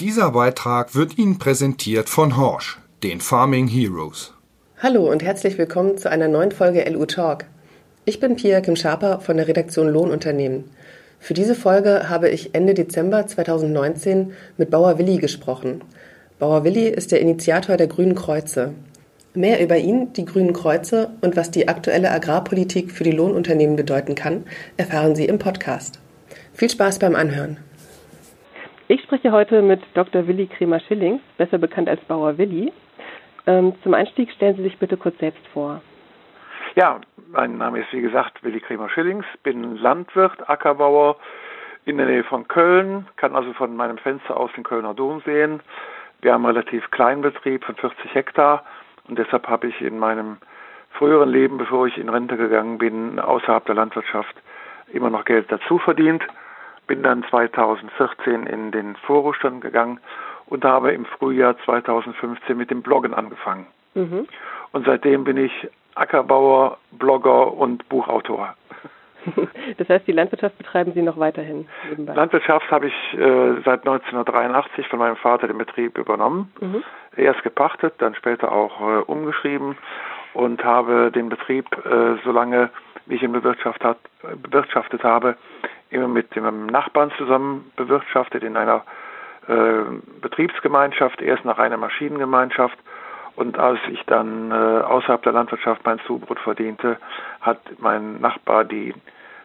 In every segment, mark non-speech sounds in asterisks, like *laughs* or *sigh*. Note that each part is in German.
Dieser Beitrag wird Ihnen präsentiert von Horsch, den Farming Heroes. Hallo und herzlich willkommen zu einer neuen Folge LU Talk. Ich bin Pia Kim Schaper von der Redaktion Lohnunternehmen. Für diese Folge habe ich Ende Dezember 2019 mit Bauer Willi gesprochen. Bauer Willi ist der Initiator der Grünen Kreuze. Mehr über ihn, die Grünen Kreuze und was die aktuelle Agrarpolitik für die Lohnunternehmen bedeuten kann, erfahren Sie im Podcast. Viel Spaß beim Anhören. Ich spreche heute mit Dr. Willi Kremer-Schillings, besser bekannt als Bauer Willi. Ähm, zum Einstieg stellen Sie sich bitte kurz selbst vor. Ja, mein Name ist wie gesagt Willi Kremer-Schillings, bin Landwirt, Ackerbauer in der Nähe von Köln, kann also von meinem Fenster aus den Kölner Dom sehen. Wir haben einen relativ kleinen Betrieb von 40 Hektar und deshalb habe ich in meinem früheren Leben, bevor ich in Rente gegangen bin, außerhalb der Landwirtschaft immer noch Geld dazu verdient bin dann 2014 in den Vorruhestand gegangen und habe im Frühjahr 2015 mit dem Bloggen angefangen. Mhm. Und seitdem bin ich Ackerbauer, Blogger und Buchautor. *laughs* Das heißt, die Landwirtschaft betreiben Sie noch weiterhin? Nebenbei. Landwirtschaft habe ich äh, seit 1983 von meinem Vater den Betrieb übernommen. Mhm. Erst gepachtet, dann später auch äh, umgeschrieben und habe den Betrieb, äh, solange wie ich ihn bewirtschaftet, bewirtschaftet habe, immer mit dem Nachbarn zusammen bewirtschaftet in einer äh, Betriebsgemeinschaft, erst nach einer Maschinengemeinschaft. Und als ich dann äh, außerhalb der Landwirtschaft mein Zubrot verdiente, hat mein Nachbar die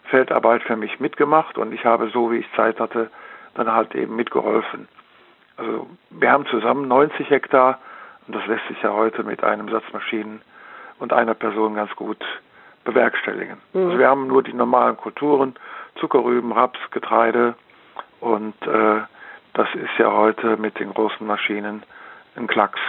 Feldarbeit für mich mitgemacht und ich habe so, wie ich Zeit hatte, dann halt eben mitgeholfen. Also wir haben zusammen 90 Hektar und das lässt sich ja heute mit einem Satz Maschinen und einer Person ganz gut bewerkstelligen. Mhm. Also wir haben nur die normalen Kulturen, Zuckerrüben, Raps, Getreide und äh, das ist ja heute mit den großen Maschinen ein Klacks.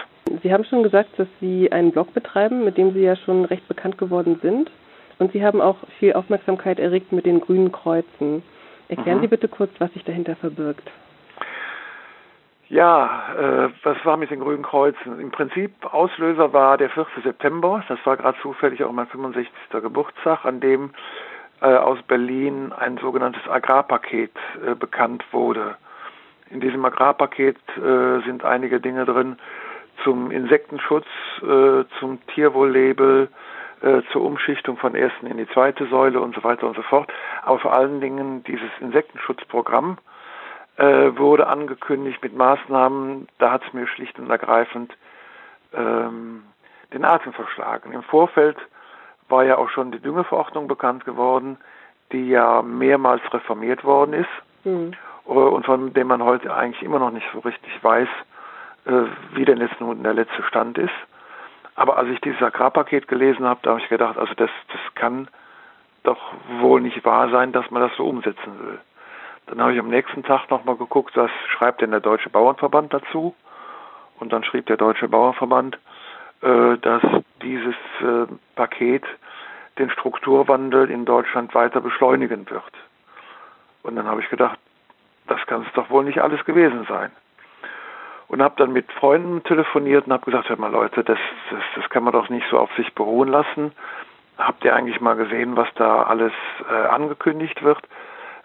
Sie haben schon gesagt, dass Sie einen Blog betreiben, mit dem Sie ja schon recht bekannt geworden sind. Und Sie haben auch viel Aufmerksamkeit erregt mit den grünen Kreuzen. Erklären mhm. Sie bitte kurz, was sich dahinter verbirgt. Ja, äh, was war mit den Grünen Kreuzen? Im Prinzip Auslöser war der 4. September. Das war gerade zufällig auch mein 65. Geburtstag, an dem aus Berlin ein sogenanntes Agrarpaket äh, bekannt wurde. In diesem Agrarpaket äh, sind einige Dinge drin zum Insektenschutz, äh, zum Tierwohllabel, äh, zur Umschichtung von ersten in die zweite Säule und so weiter und so fort. Aber vor allen Dingen dieses Insektenschutzprogramm äh, wurde angekündigt mit Maßnahmen, da hat es mir schlicht und ergreifend ähm, den Atem verschlagen. Im Vorfeld war ja auch schon die Düngeverordnung bekannt geworden, die ja mehrmals reformiert worden ist mhm. und von dem man heute eigentlich immer noch nicht so richtig weiß, äh, wie denn jetzt nun der letzte Stand ist. Aber als ich dieses Agrarpaket gelesen habe, da habe ich gedacht, also das, das kann doch wohl nicht wahr sein, dass man das so umsetzen will. Dann habe ich am nächsten Tag nochmal geguckt, was schreibt denn der Deutsche Bauernverband dazu. Und dann schrieb der Deutsche Bauernverband, äh, dass dieses äh, Paket den Strukturwandel in Deutschland weiter beschleunigen wird. Und dann habe ich gedacht, das kann es doch wohl nicht alles gewesen sein. Und habe dann mit Freunden telefoniert und habe gesagt, hör mal Leute, das, das, das kann man doch nicht so auf sich beruhen lassen. Habt ihr eigentlich mal gesehen, was da alles äh, angekündigt wird?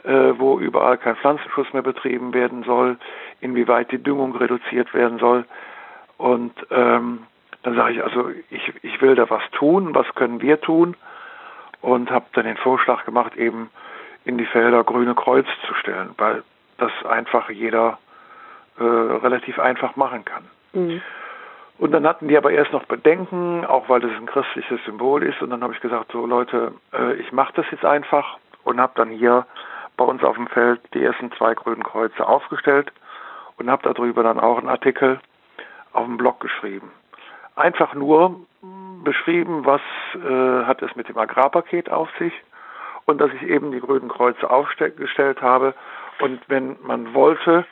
äh, wo überall kein Pflanzenschutz mehr betrieben werden soll, inwieweit die Düngung reduziert werden soll. Und ähm, dann sage ich also, ich, ich will da was tun, was können wir tun? Und habe dann den Vorschlag gemacht, eben in die Felder grüne Kreuz zu stellen, weil das einfach jeder äh, relativ einfach machen kann. Mhm. Und dann hatten die aber erst noch Bedenken, auch weil das ein christliches Symbol ist. Und dann habe ich gesagt, so Leute, äh, ich mache das jetzt einfach und habe dann hier bei uns auf dem Feld die ersten zwei grünen Kreuze aufgestellt und habe darüber dann auch einen Artikel auf dem Blog geschrieben. Einfach nur beschrieben, was äh, hat es mit dem Agrarpaket auf sich und dass ich eben die grünen Kreuze aufgestellt habe. Und wenn man wollte,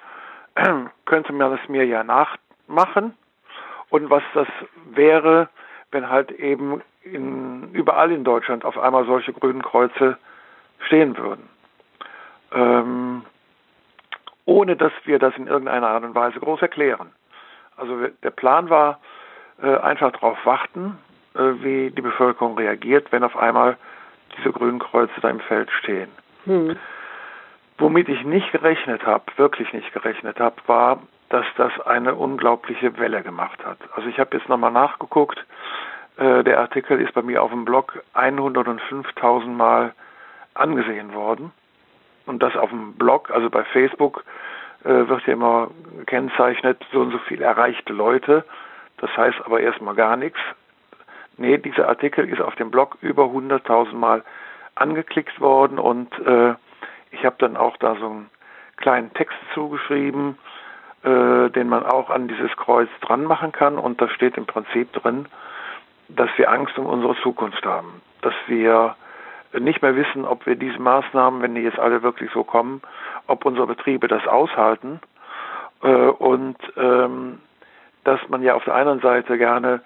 *clears throat* könnte man das mir ja nachmachen. Und was das wäre, wenn halt eben in, überall in Deutschland auf einmal solche grünen Kreuze stehen würden ähm, ohne dass wir das in irgendeiner Art und Weise groß erklären. Also der Plan war, einfach darauf warten, äh, wie die Bevölkerung reagiert, wenn auf einmal diese grünen Kreuze da im Feld stehen. Hm. Womit ich nicht gerechnet habe, wirklich nicht gerechnet habe, war, dass das eine unglaubliche Welle gemacht hat. Also ich habe jetzt nochmal nachgeguckt. Äh, der Artikel ist bei mir auf dem Blog 105.000 Mal angesehen worden. Und das auf dem Blog, also bei Facebook, äh, wird ja immer gekennzeichnet, so und so viel erreichte Leute. Das heißt aber erstmal gar nichts. Nee, dieser Artikel ist auf dem Blog über 100.000 Mal angeklickt worden und äh, ich habe dann auch da so einen kleinen Text zugeschrieben, äh, den man auch an dieses Kreuz dran machen kann und da steht im Prinzip drin, dass wir Angst um unsere Zukunft haben, dass wir nicht mehr wissen, ob wir diese Maßnahmen, wenn die jetzt alle wirklich so kommen, ob unsere Betriebe das aushalten äh, und ähm, dass man ja auf der einen Seite gerne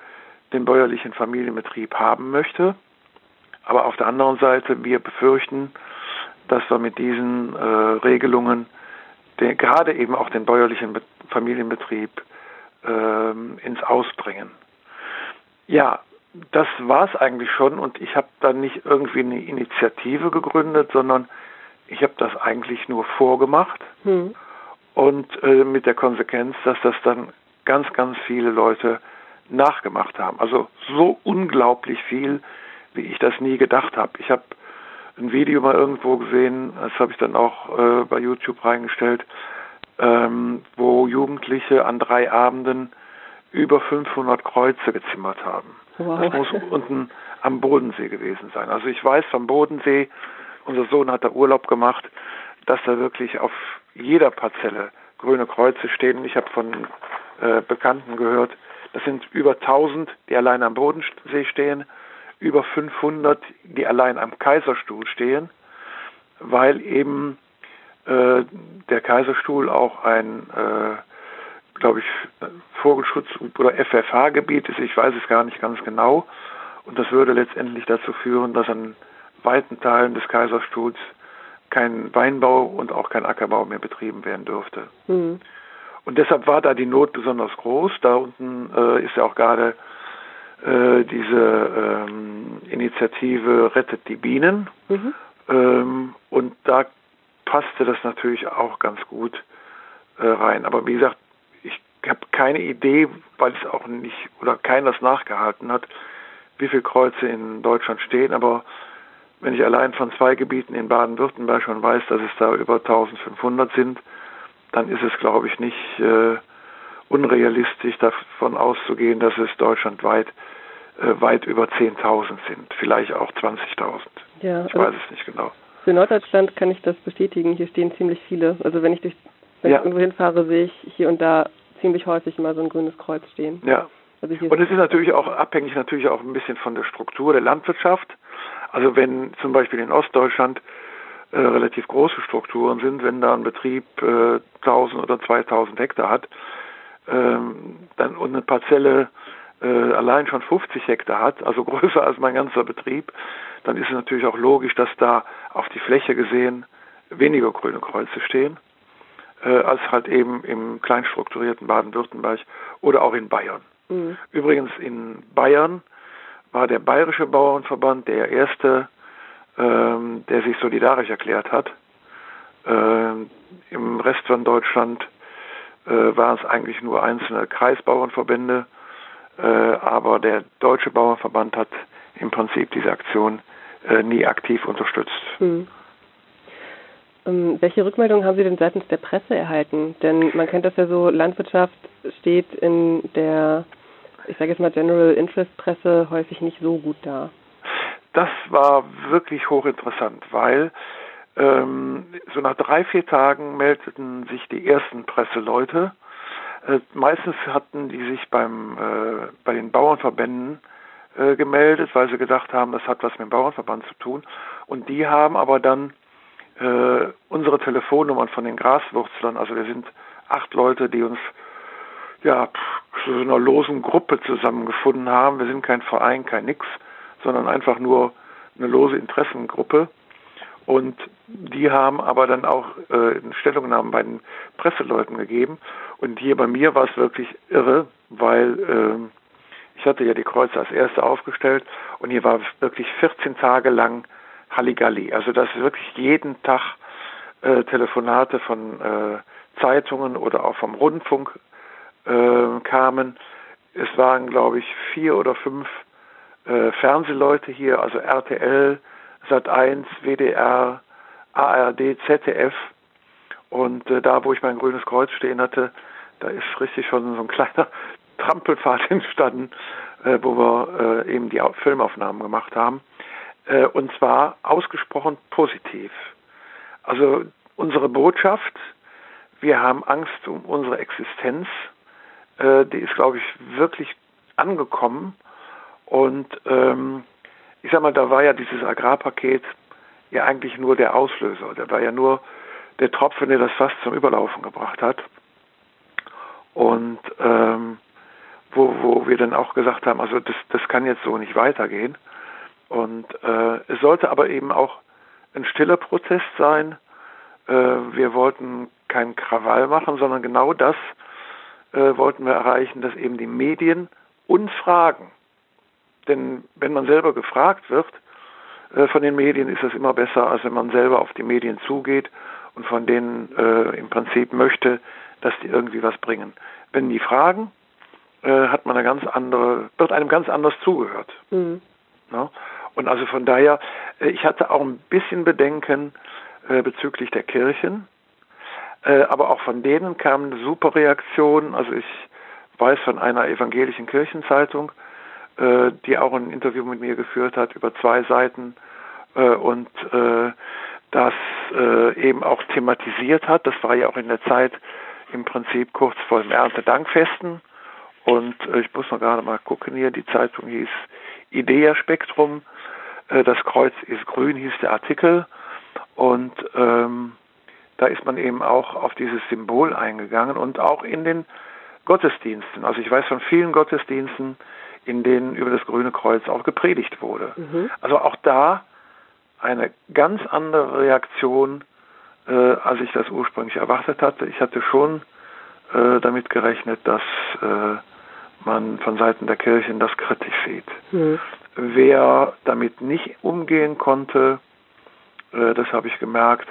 den bäuerlichen Familienbetrieb haben möchte, aber auf der anderen Seite wir befürchten, dass wir mit diesen äh, Regelungen den, gerade eben auch den bäuerlichen Familienbetrieb äh, ins Ausbringen. Ja, das war es eigentlich schon und ich habe dann nicht irgendwie eine Initiative gegründet, sondern ich habe das eigentlich nur vorgemacht hm. und äh, mit der Konsequenz, dass das dann ganz, ganz viele Leute nachgemacht haben. Also so unglaublich viel, wie ich das nie gedacht habe. Ich habe ein Video mal irgendwo gesehen, das habe ich dann auch äh, bei YouTube reingestellt, ähm, wo Jugendliche an drei Abenden über 500 Kreuze gezimmert haben. Wow. Das muss unten am Bodensee gewesen sein. Also ich weiß vom Bodensee, unser Sohn hat da Urlaub gemacht, dass da wirklich auf jeder Parzelle grüne Kreuze stehen. Ich habe von äh, Bekannten gehört, das sind über 1000, die allein am Bodensee stehen, über 500, die allein am Kaiserstuhl stehen, weil eben äh, der Kaiserstuhl auch ein äh, glaube ich, Vogelschutz oder FFH-Gebiet ist, ich weiß es gar nicht ganz genau. Und das würde letztendlich dazu führen, dass an weiten Teilen des Kaiserstuhls kein Weinbau und auch kein Ackerbau mehr betrieben werden dürfte. Mhm. Und deshalb war da die Not besonders groß. Da unten äh, ist ja auch gerade äh, diese ähm, Initiative Rettet die Bienen. Mhm. Ähm, und da passte das natürlich auch ganz gut äh, rein. Aber wie gesagt, ich habe keine Idee, weil es auch nicht oder keiner das nachgehalten hat, wie viele Kreuze in Deutschland stehen. Aber wenn ich allein von zwei Gebieten in Baden-Württemberg schon weiß, dass es da über 1500 sind, dann ist es, glaube ich, nicht äh, unrealistisch davon auszugehen, dass es deutschlandweit äh, weit über 10.000 sind, vielleicht auch 20.000. Ja, ich weiß es nicht genau. Für Norddeutschland kann ich das bestätigen. Hier stehen ziemlich viele. Also wenn ich durch wenn ja. ich irgendwo hinfahre, sehe ich hier und da ziemlich häufig immer so ein grünes Kreuz stehen. Ja. Also und es ist natürlich auch abhängig natürlich auch ein bisschen von der Struktur der Landwirtschaft. Also wenn zum Beispiel in Ostdeutschland äh, relativ große Strukturen sind, wenn da ein Betrieb äh, 1000 oder 2000 Hektar hat, ähm, dann und eine Parzelle äh, allein schon 50 Hektar hat, also *laughs* größer als mein ganzer Betrieb, dann ist es natürlich auch logisch, dass da auf die Fläche gesehen weniger grüne Kreuze stehen äh, als halt eben im kleinstrukturierten Baden-Württemberg oder auch in Bayern. Mhm. Übrigens in Bayern war der Bayerische Bauernverband der erste, ähm, der sich solidarisch erklärt hat. Ähm, Im Rest von Deutschland äh, waren es eigentlich nur einzelne Kreisbauernverbände, äh, aber der Deutsche Bauernverband hat im Prinzip diese Aktion äh, nie aktiv unterstützt. Mhm. Ähm, welche Rückmeldungen haben Sie denn seitens der Presse erhalten? Denn man kennt das ja so, Landwirtschaft steht in der, ich sage jetzt mal General Interest Presse häufig nicht so gut da. Das war wirklich hochinteressant, weil ähm, so nach drei, vier Tagen meldeten sich die ersten Presseleute. Äh, meistens hatten die sich beim, äh, bei den Bauernverbänden äh, gemeldet, weil sie gedacht haben, das hat was mit dem Bauernverband zu tun. Und die haben aber dann äh, unsere Telefonnummern von den Graswurzlern. Also wir sind acht Leute, die uns ja zu so einer losen Gruppe zusammengefunden haben. Wir sind kein Verein, kein Nix, sondern einfach nur eine lose Interessengruppe. Und die haben aber dann auch äh, Stellungnahmen bei den Presseleuten gegeben. Und hier bei mir war es wirklich irre, weil äh, ich hatte ja die Kreuze als erste aufgestellt und hier war wirklich 14 Tage lang Halligalli. Also dass wirklich jeden Tag äh, Telefonate von äh, Zeitungen oder auch vom Rundfunk äh, kamen. Es waren, glaube ich, vier oder fünf äh, Fernsehleute hier, also RTL, Sat1, WDR, ARD, ZDF. Und äh, da, wo ich mein grünes Kreuz stehen hatte, da ist richtig schon so ein kleiner *laughs* Trampelpfad *laughs* entstanden, äh, wo wir äh, eben die Filmaufnahmen gemacht haben. Äh, und zwar ausgesprochen positiv. Also unsere Botschaft, wir haben Angst um unsere Existenz, die ist, glaube ich, wirklich angekommen. Und ähm, ich sag mal, da war ja dieses Agrarpaket ja eigentlich nur der Auslöser. Da war ja nur der Tropfen, der das fast zum Überlaufen gebracht hat. Und ähm, wo, wo wir dann auch gesagt haben, also das, das kann jetzt so nicht weitergehen. Und äh, es sollte aber eben auch ein stiller Protest sein. Äh, wir wollten keinen Krawall machen, sondern genau das äh, wollten wir erreichen, dass eben die Medien uns fragen. Denn wenn man selber gefragt wird äh, von den Medien, ist das immer besser, als wenn man selber auf die Medien zugeht und von denen äh, im Prinzip möchte, dass die irgendwie was bringen. Wenn die fragen, äh, hat man eine ganz andere, wird einem ganz anders zugehört. Mhm. Ja? Und also von daher, äh, ich hatte auch ein bisschen Bedenken äh, bezüglich der Kirchen, äh, aber auch von denen kamen super Reaktionen. Also ich weiß von einer evangelischen Kirchenzeitung, äh, die auch ein Interview mit mir geführt hat über zwei Seiten äh, und äh, das äh, eben auch thematisiert hat. Das war ja auch in der Zeit im Prinzip kurz vor dem Erntedankfesten. Und äh, ich muss noch gerade mal gucken hier, die Zeitung hieß Idea Spektrum. Äh, das Kreuz ist grün, hieß der Artikel. Und ähm, da ist man eben auch auf dieses Symbol eingegangen und auch in den Gottesdiensten. Also ich weiß von vielen Gottesdiensten, in denen über das grüne Kreuz auch gepredigt wurde. Mhm. Also auch da eine ganz andere Reaktion, äh, als ich das ursprünglich erwartet hatte. Ich hatte schon äh, damit gerechnet, dass äh, man von Seiten der Kirchen das kritisch sieht. Mhm. Wer damit nicht umgehen konnte, äh, das habe ich gemerkt,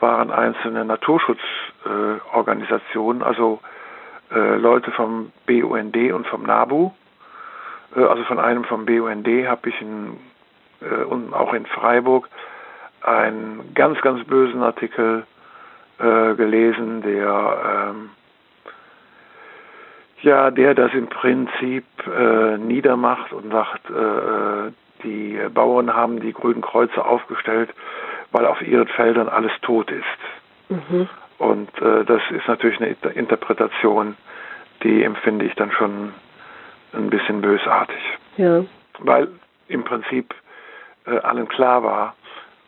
waren einzelne Naturschutzorganisationen, also äh, Leute vom BUND und vom NABU. Äh, also von einem vom BUND habe ich in, äh, und auch in Freiburg einen ganz, ganz bösen Artikel äh, gelesen, der ähm, ja, der das im Prinzip äh, niedermacht und sagt, äh, die Bauern haben die grünen Kreuze aufgestellt, weil auf ihren Feldern alles tot ist. Mhm. Und äh, das ist natürlich eine Interpretation, die empfinde ich dann schon ein bisschen bösartig. Ja. Weil im Prinzip äh, allen klar war,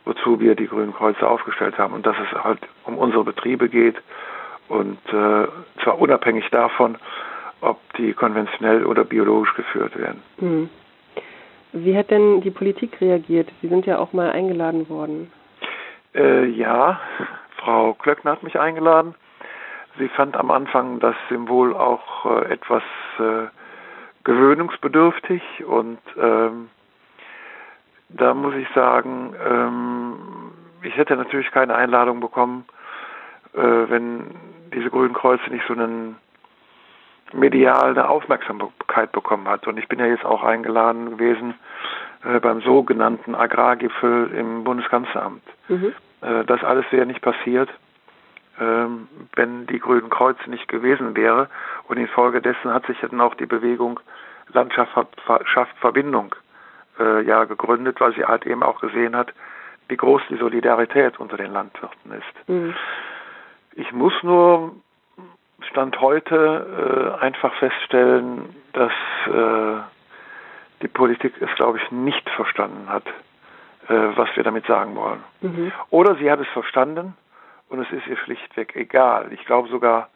wozu wir die grünen Kreuze aufgestellt haben und dass es halt um unsere Betriebe geht und äh, zwar unabhängig davon, ob die konventionell oder biologisch geführt werden. Hm. Wie hat denn die Politik reagiert? Sie sind ja auch mal eingeladen worden. Äh, ja, Frau Klöckner hat mich eingeladen. Sie fand am Anfang das Symbol auch äh, etwas äh, gewöhnungsbedürftig und ähm, da muss ich sagen, ähm, ich hätte natürlich keine Einladung bekommen, äh, wenn diese grünen Kreuze nicht so einen medial eine Aufmerksamkeit bekommen hat. Und ich bin ja jetzt auch eingeladen gewesen äh, beim sogenannten Agrargipfel im Bundeskanzleramt. Mhm. Äh, das alles wäre nicht passiert, wenn die Grünen Kreuze nicht gewesen wäre. Und infolgedessen hat sich dann auch die Bewegung Landschaft schafft Verbindung äh, ja gegründet, weil sie halt eben auch gesehen hat, wie groß die Solidarität unter den Landwirten ist. Mhm. Ich muss nur Stand heute äh, einfach feststellen, dass äh, die Politik es, glaube ich, nicht verstanden hat, äh, was wir damit sagen wollen. Mhm. Oder sie hat es verstanden und es ist ihr schlichtweg egal. Ich glaube sogar,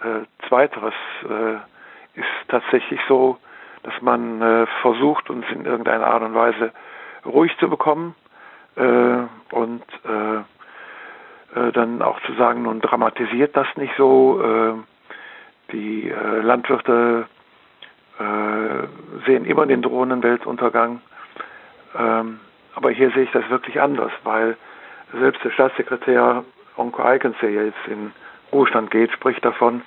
äh, zweiteres äh, ist tatsächlich so, dass man äh, versucht, uns in irgendeiner Art und Weise ruhig zu bekommen und äh, dann auch zu sagen, nun dramatisiert das nicht so. Äh, die äh, Landwirte äh, sehen immer den drohenden Weltuntergang. Ähm, aber hier sehe ich das wirklich anders, weil selbst der Staatssekretär Onko Eikens, der jetzt in Ruhestand geht, spricht davon,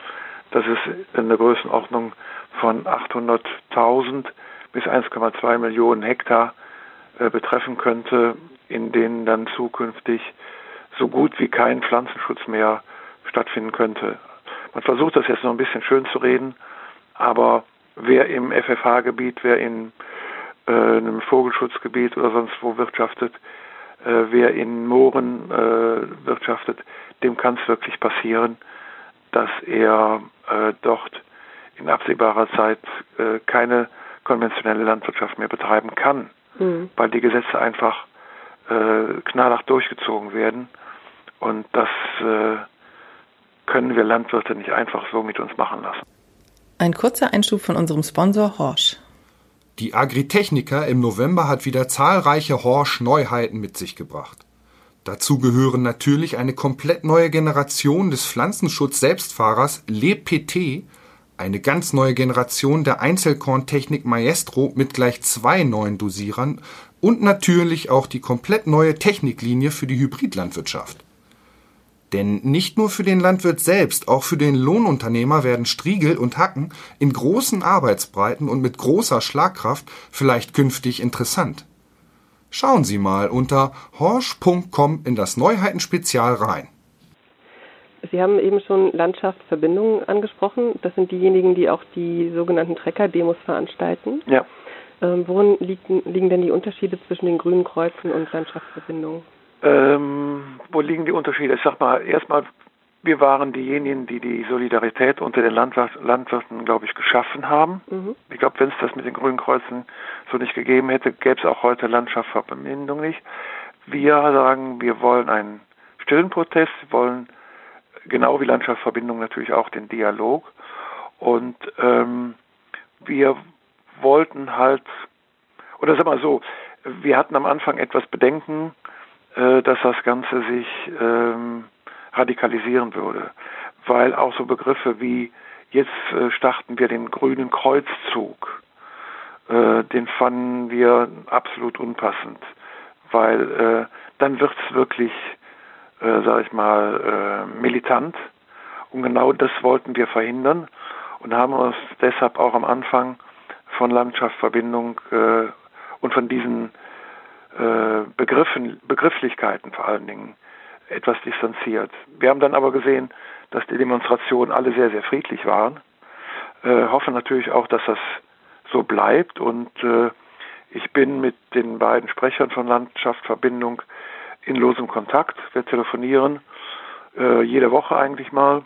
dass es in der Größenordnung von 800.000 bis 1,2 Millionen Hektar äh, betreffen könnte, in denen dann zukünftig so gut wie kein Pflanzenschutz mehr stattfinden könnte. Man versucht das jetzt noch ein bisschen schön zu reden, aber wer im FFH-Gebiet, wer in äh, einem Vogelschutzgebiet oder sonst wo wirtschaftet, wer in Mooren äh, wirtschaftet, dem kann es wirklich passieren, dass er äh, dort in absehbarer Zeit äh, keine konventionelle Landwirtschaft mehr betreiben kann, mhm. weil die Gesetze einfach äh, knallhart durchgezogen werden. Und das äh, können wir Landwirte nicht einfach so mit uns machen lassen. Ein kurzer Einschub von unserem Sponsor Horsch. Die Agritechnica im November hat wieder zahlreiche Horsch-Neuheiten mit sich gebracht. Dazu gehören natürlich eine komplett neue Generation des Pflanzenschutz-Selbstfahrers LePT, eine ganz neue Generation der Einzelkorntechnik Maestro mit gleich zwei neuen Dosierern und natürlich auch die komplett neue Techniklinie für die Hybridlandwirtschaft. Denn nicht nur für den Landwirt selbst, auch für den Lohnunternehmer werden Striegel und Hacken in großen Arbeitsbreiten und mit großer Schlagkraft vielleicht künftig interessant. Schauen Sie mal unter horsch.com in das Neuheitenspezial rein. Sie haben eben schon Landschaftsverbindungen angesprochen. Das sind diejenigen, die auch die sogenannten Trecker-Demos veranstalten. Ja. Ähm, worin liegen, liegen denn die Unterschiede zwischen den grünen Kreuzen und Landschaftsverbindungen? Ähm, wo liegen die Unterschiede? Ich sag mal, erstmal, wir waren diejenigen, die die Solidarität unter den Landwirten, glaube ich, geschaffen haben. Mhm. Ich glaube, wenn es das mit den Grünen Kreuzen so nicht gegeben hätte, gäbe es auch heute Landschaftsverbindung nicht. Wir sagen, wir wollen einen stillen Protest, wir wollen genau wie Landschaftsverbindung natürlich auch den Dialog. Und ähm, wir wollten halt, oder sag mal so, wir hatten am Anfang etwas Bedenken, äh, dass das Ganze sich ähm, radikalisieren würde, weil auch so Begriffe wie jetzt äh, starten wir den grünen Kreuzzug, äh, den fanden wir absolut unpassend, weil äh, dann wird's wirklich, äh, sage ich mal, äh, militant. Und genau das wollten wir verhindern und haben uns deshalb auch am Anfang von Landschaftsverbindung und von diesen Begriffen, Begrifflichkeiten vor allen Dingen etwas distanziert. Wir haben dann aber gesehen, dass die Demonstrationen alle sehr, sehr friedlich waren. Äh, hoffe natürlich auch, dass das so bleibt und äh, ich bin mit den beiden Sprechern von Landschaftsverbindung in losem Kontakt. Wir telefonieren äh, jede Woche eigentlich mal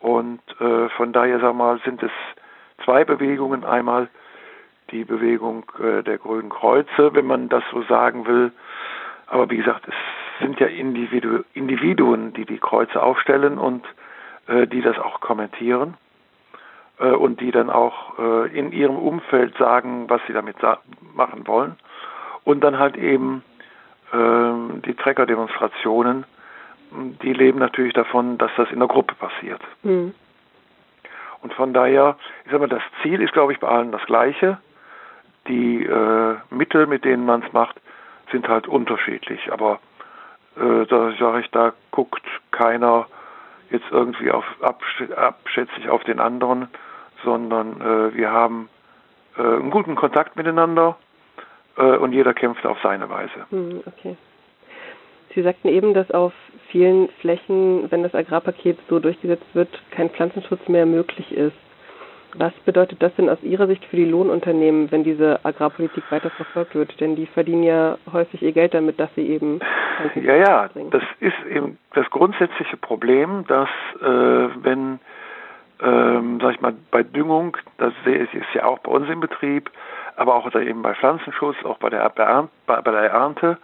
und äh, von daher sag mal sind es zwei Bewegungen. Einmal die Bewegung äh, der Grünen Kreuze, wenn man das so sagen will. Aber wie gesagt, es sind ja Individu Individuen, die die Kreuze aufstellen und äh, die das auch kommentieren äh, und die dann auch äh, in ihrem Umfeld sagen, was sie damit machen wollen. Und dann halt eben ähm, die Trecker-Demonstrationen, die leben natürlich davon, dass das in der Gruppe passiert. Mhm. Und von daher, ich sag mal, das Ziel ist, glaube ich, bei allen das gleiche die äh, Mittel, mit denen man es macht, sind halt unterschiedlich. Aber äh, da sage ich, da guckt keiner jetzt irgendwie auf abschätzig auf den anderen, sondern äh, wir haben äh, einen guten Kontakt miteinander äh, und jeder kämpft auf seine Weise. Hm, okay. Sie sagten eben, dass auf vielen Flächen, wenn das Agrarpaket so durchgesetzt wird, kein Pflanzenschutz mehr möglich ist. Was bedeutet das denn aus Ihrer Sicht für die Lohnunternehmen, wenn diese Agrarpolitik weiter verfolgt wird? Denn die verdienen ja häufig ihr Geld damit, dass sie eben. Ja, ja, das ist eben das grundsätzliche Problem, dass äh, wenn, ähm, sag ich mal, bei Düngung, das ist ja auch bei uns im Betrieb, aber auch eben bei Pflanzenschutz, auch bei der, bei, bei der Ernte,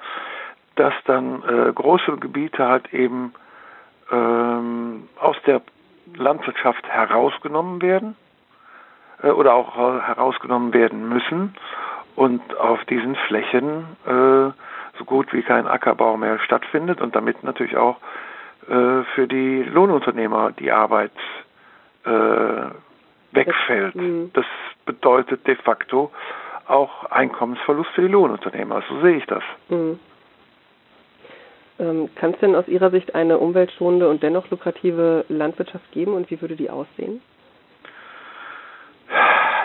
dass dann äh, große Gebiete halt eben ähm, aus der Landwirtschaft herausgenommen werden äh, oder auch herausgenommen werden müssen und auf diesen Flächen äh, so gut wie kein Ackerbau mehr stattfindet und damit natürlich auch äh, für die Lohnunternehmer die Arbeit äh, wegfällt. Mhm. Das bedeutet de facto auch Einkommensverlust für die Lohnunternehmer. So sehe ich das. Mhm. Ähm, Kann es denn aus Ihrer Sicht eine umweltschonende und dennoch lukrative Landwirtschaft geben und wie würde die aussehen?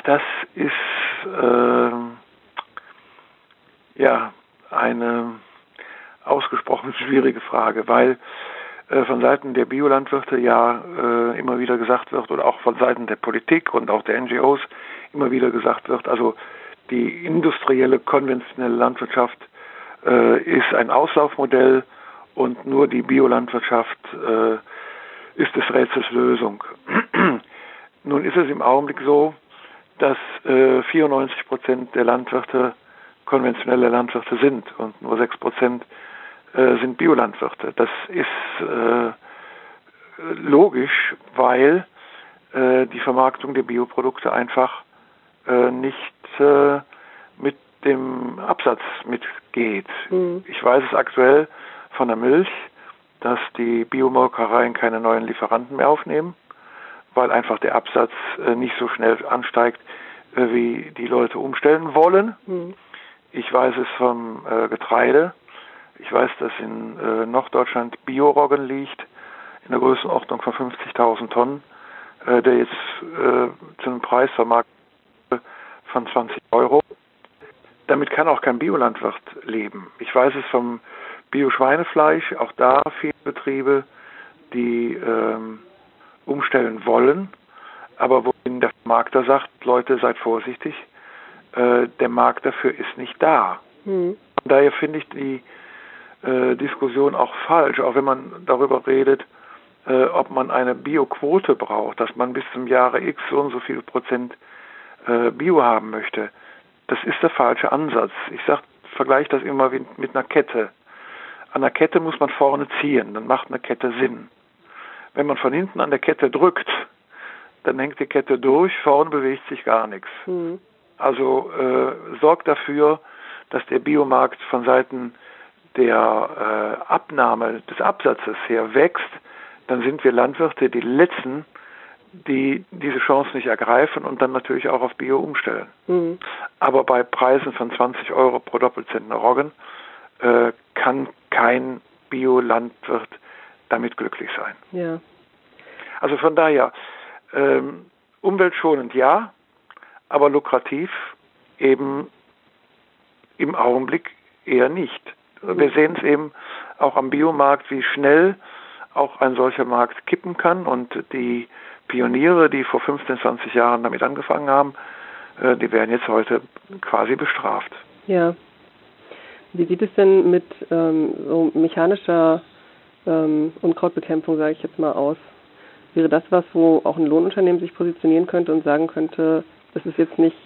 Das ist äh, ja eine ausgesprochen schwierige Frage, weil äh, von Seiten der Biolandwirte ja äh, immer wieder gesagt wird oder auch von Seiten der Politik und auch der NGOs immer wieder gesagt wird, also die industrielle, konventionelle Landwirtschaft äh, ist ein Auslaufmodell und nur die Biolandwirtschaft äh, ist des Rätsels Lösung. *clears throat* Nun ist es im Augenblick so, dass äh, 94 Prozent der Landwirte konventionelle Landwirte sind und nur 6 Prozent äh, sind Biolandwirte. Das ist äh, logisch, weil äh, die Vermarktung der Bioprodukte einfach äh, nicht äh, mit dem Absatz mitgeht. Mhm. Ich weiß es aktuell von der Milch, dass die Biomolkereien keine neuen Lieferanten mehr aufnehmen, weil einfach der Absatz äh, nicht so schnell ansteigt, äh, wie die Leute umstellen wollen. Mhm. Ich weiß es vom äh, Getreide. Ich weiß, dass in Norddeutschland Bioroggen liegt, in der Größenordnung von 50.000 Tonnen, der jetzt zu einem Preis vermarktet von 20 Euro. Damit kann auch kein Biolandwirt leben. Ich weiß es vom Bio-Schweinefleisch, auch da viele Betriebe, die ähm, umstellen wollen, aber wohin der Markter sagt, Leute, seid vorsichtig, äh, der Markt dafür ist nicht da. Mhm. Daher finde ich die äh, Diskussion auch falsch, auch wenn man darüber redet, äh, ob man eine Bioquote braucht, dass man bis zum Jahre X so und so viel Prozent äh, Bio haben möchte. Das ist der falsche Ansatz. Ich sag, vergleiche das immer mit einer Kette. An der Kette muss man vorne ziehen, dann macht eine Kette Sinn. Wenn man von hinten an der Kette drückt, dann hängt die Kette durch, vorne bewegt sich gar nichts. Mhm. Also äh, sorgt dafür, dass der Biomarkt von Seiten der äh, Abnahme des Absatzes her wächst, dann sind wir Landwirte die Letzten, die diese Chance nicht ergreifen und dann natürlich auch auf Bio umstellen. Mhm. Aber bei Preisen von 20 Euro pro Doppelzentner Roggen äh, kann kein Biolandwirt damit glücklich sein. Ja. Also von daher, ähm, umweltschonend ja, aber lukrativ eben im Augenblick eher nicht. Wir sehen es eben auch am Biomarkt, wie schnell auch ein solcher Markt kippen kann und die Pioniere, die vor 15, 20 Jahren damit angefangen haben, äh, die werden jetzt heute quasi bestraft. Ja. Wie sieht es denn mit ähm, so mechanischer ähm, Unkrautbekämpfung, sage ich jetzt mal, aus? Wäre das was, wo auch ein Lohnunternehmen sich positionieren könnte und sagen könnte, das ist jetzt nicht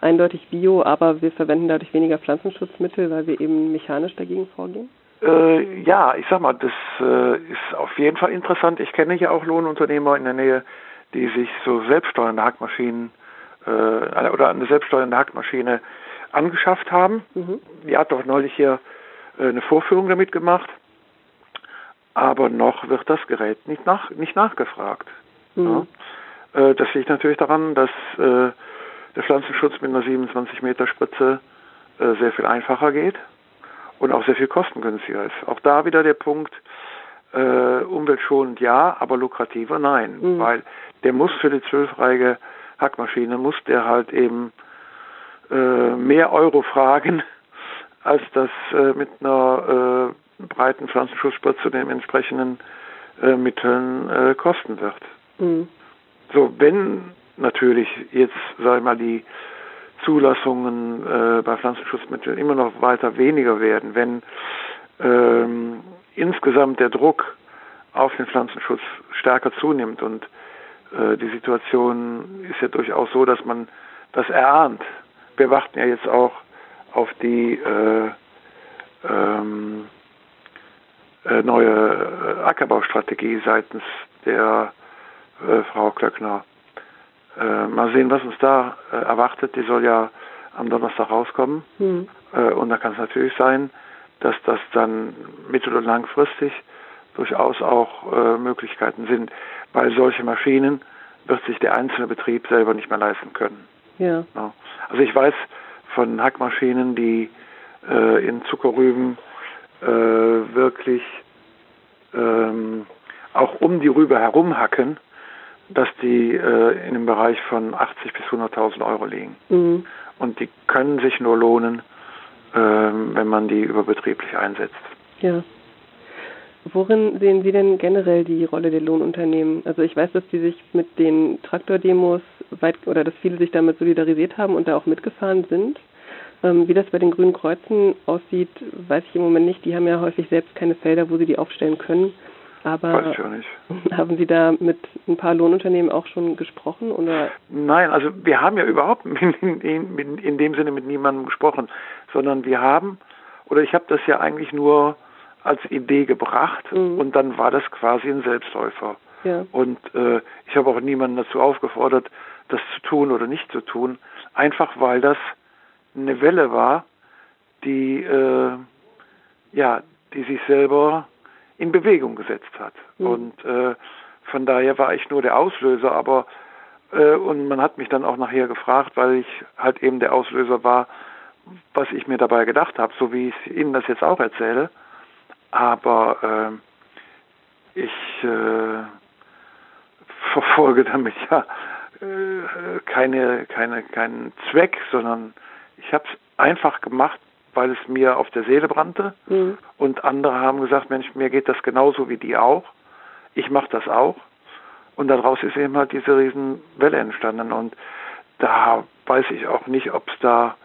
eindeutig bio, aber wir verwenden dadurch weniger Pflanzenschutzmittel, weil wir eben mechanisch dagegen vorgehen? Äh, ja, ich sag mal, das äh, ist auf jeden Fall interessant. Ich kenne ja auch Lohnunternehmer in der Nähe, die sich so selbststeuernde Hackmaschinen äh, oder eine selbststeuernde Hackmaschine angeschafft haben. Mhm. Die hat doch neulich hier äh, eine Vorführung damit gemacht. Aber noch wird das Gerät nicht, nach, nicht nachgefragt. Mhm. Ja? Äh, das liegt natürlich daran, dass äh, der Pflanzenschutz mit einer 27 Meter Spritze äh, sehr viel einfacher geht und auch sehr viel kostengünstiger ist. Auch da wieder der Punkt, äh, umweltschonend ja, aber lukrativer nein, mhm. weil der muss für die zwölfreige Hackmaschine, muss der halt eben äh, mehr Euro fragen, *laughs* als das äh, mit einer äh, breiten Pflanzenschutzspritze zu den entsprechenden äh, Mitteln äh, kosten wird. Mhm. So, wenn natürlich jetzt, sag ich mal, die Zulassungen äh, bei Pflanzenschutzmitteln immer noch weiter weniger werden, wenn ähm, insgesamt der Druck auf den Pflanzenschutz stärker zunimmt und äh, die Situation ist ja durchaus so, dass man das erahnt. Wir warten ja jetzt auch auf die äh, ähm, äh, neue Ackerbaustrategie seitens der äh, Frau Klöckner. Äh, mal sehen, was uns da äh, erwartet. Die soll ja am Donnerstag rauskommen. Mhm. Äh, und da kann es natürlich sein, dass das dann mittel- und langfristig durchaus auch äh, Möglichkeiten sind, weil solche Maschinen wird sich der einzelne Betrieb selber nicht mehr leisten können. Ja. ja. Also ich weiß von Hackmaschinen, die äh, in Zuckerrüben äh, wirklich ähm, auch um die Rübe herum hacken, dass die äh, in dem Bereich von 80 bis 100.000 Euro liegen. Mhm. Und die können sich nur lohnen, ähm, wenn man die überbetrieblich einsetzt. Ja. Worin sehen Sie denn generell die Rolle der Lohnunternehmen? Also ich weiß, dass die sich mit den Traktordemos weit oder dass viele sich damit solidarisiert haben und da auch mitgefahren sind. Ähm, wie das bei den Grünen Kreuzen aussieht, weiß ich im Moment nicht. Die haben ja häufig selbst keine Felder, wo sie die aufstellen können. Aber *laughs* haben Sie da mit ein paar Lohnunternehmen auch schon gesprochen? Oder? Nein, also wir haben ja überhaupt *laughs* in, in, in dem Sinne mit niemandem gesprochen, sondern wir haben, oder ich habe das ja eigentlich nur als Idee gebracht mhm. und dann war das quasi ein Selbstläufer. Ja. Und äh, ich habe auch niemanden dazu aufgefordert, das zu tun oder nicht zu tun, einfach weil das eine Welle war, die äh, ja, die sich selber in Bewegung gesetzt hat. Mhm. Und äh, von daher war ich nur der Auslöser, aber äh, und man hat mich dann auch nachher gefragt, weil ich halt eben der Auslöser war, was ich mir dabei gedacht habe, so wie ich Ihnen das jetzt auch erzähle. Aber äh, ich verfolge damit ja äh, keine, keine, keinen Zweck, sondern ich habe es einfach gemacht, weil es mir auf der Seele brannte. Mhm. Und andere haben gesagt, Mensch, mir geht das genauso wie die auch. Ich mache das auch. Und daraus ist eben halt diese Riesenwelle entstanden. Und da weiß ich auch nicht, ob es da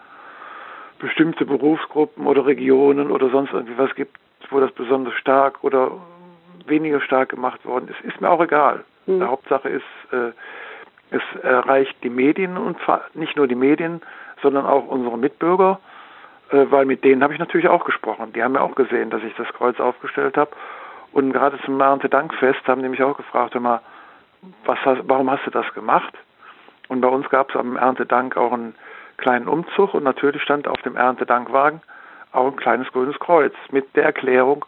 bestimmte Berufsgruppen oder Regionen oder sonst irgendwie was gibt, wo das besonders stark oder weniger stark gemacht worden ist. Ist mir auch egal. Mhm. Die Hauptsache ist, äh, es erreicht die Medien und nicht nur die Medien, sondern auch unsere Mitbürger äh, weil mit denen habe ich natürlich auch gesprochen. Die haben ja auch gesehen, dass ich das Kreuz aufgestellt habe. Und gerade zum Erntedankfest haben die mich auch gefragt, immer, was hast, warum hast du das gemacht? Und bei uns gab es am Erntedank auch einen kleinen Umzug und natürlich stand auf dem Erntedankwagen auch ein kleines grünes Kreuz mit der Erklärung,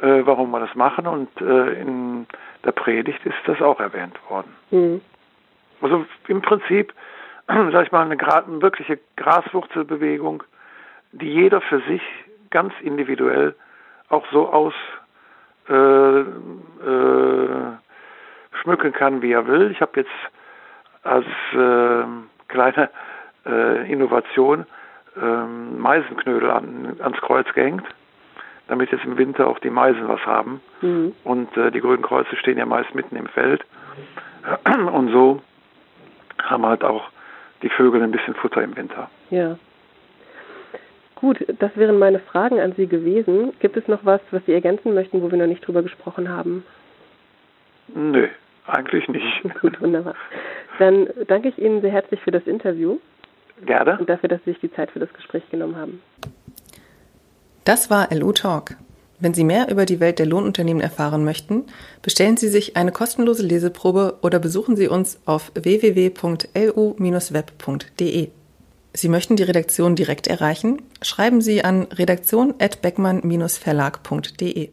äh, warum wir das machen. Und äh, in der Predigt ist das auch erwähnt worden. Mhm. Also im Prinzip, *clears throat* sag ich mal, eine, eine wirkliche Graswurzelbewegung, die jeder für sich ganz individuell auch so aus äh, äh, schmücken kann, wie er will. Ich habe jetzt als äh, kleine äh, Innovation ähm, Meisenknödel an, ans Kreuz gehängt, damit jetzt im Winter auch die Meisen was haben. Mhm. Und äh, die grünen Kreuze stehen ja meist mitten im Feld. *clears throat* Und so haben halt auch die Vögel ein bisschen Futter im Winter. Ja. Gut, das wären meine Fragen an Sie gewesen. Gibt es noch was, was Sie ergänzen möchten, wo wir noch nicht drüber gesprochen haben? Nö, eigentlich nicht. *laughs* Gut, wunderbar. Dann danke ich Ihnen sehr herzlich für das Interview. Gerne. Und dafür, dass Sie sich die Zeit für das Gespräch genommen haben. Das war LU Talk. Wenn Sie mehr über die Welt der Lohnunternehmen erfahren möchten, bestellen Sie sich eine kostenlose Leseprobe oder besuchen Sie uns auf www.lu-web.de. Sie möchten die Redaktion direkt erreichen? Schreiben Sie an redaktion@beckmann-verlag.de.